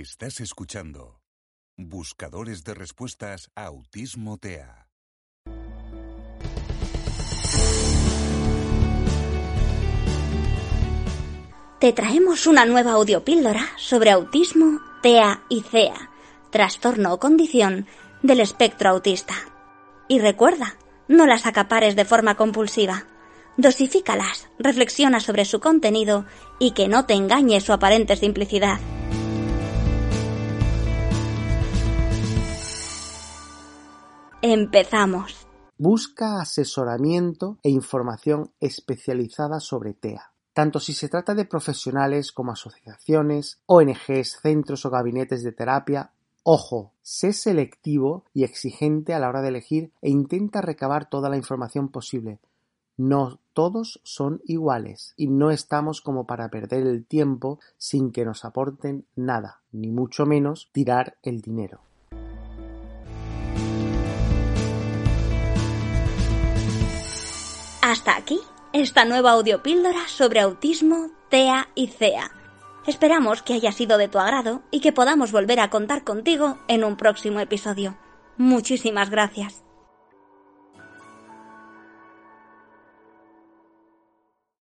Estás escuchando Buscadores de Respuestas a Autismo TEA. Te traemos una nueva audiopíldora sobre autismo, TEA y CEA, trastorno o condición del espectro autista. Y recuerda, no las acapares de forma compulsiva. Dosifícalas, reflexiona sobre su contenido y que no te engañe su aparente simplicidad. Empezamos. Busca asesoramiento e información especializada sobre TEA, tanto si se trata de profesionales como asociaciones, ONGs, centros o gabinetes de terapia. Ojo, sé selectivo y exigente a la hora de elegir e intenta recabar toda la información posible. No todos son iguales y no estamos como para perder el tiempo sin que nos aporten nada, ni mucho menos tirar el dinero. Hasta aquí esta nueva audiopíldora sobre autismo, TEA y CEA. Esperamos que haya sido de tu agrado y que podamos volver a contar contigo en un próximo episodio. Muchísimas gracias.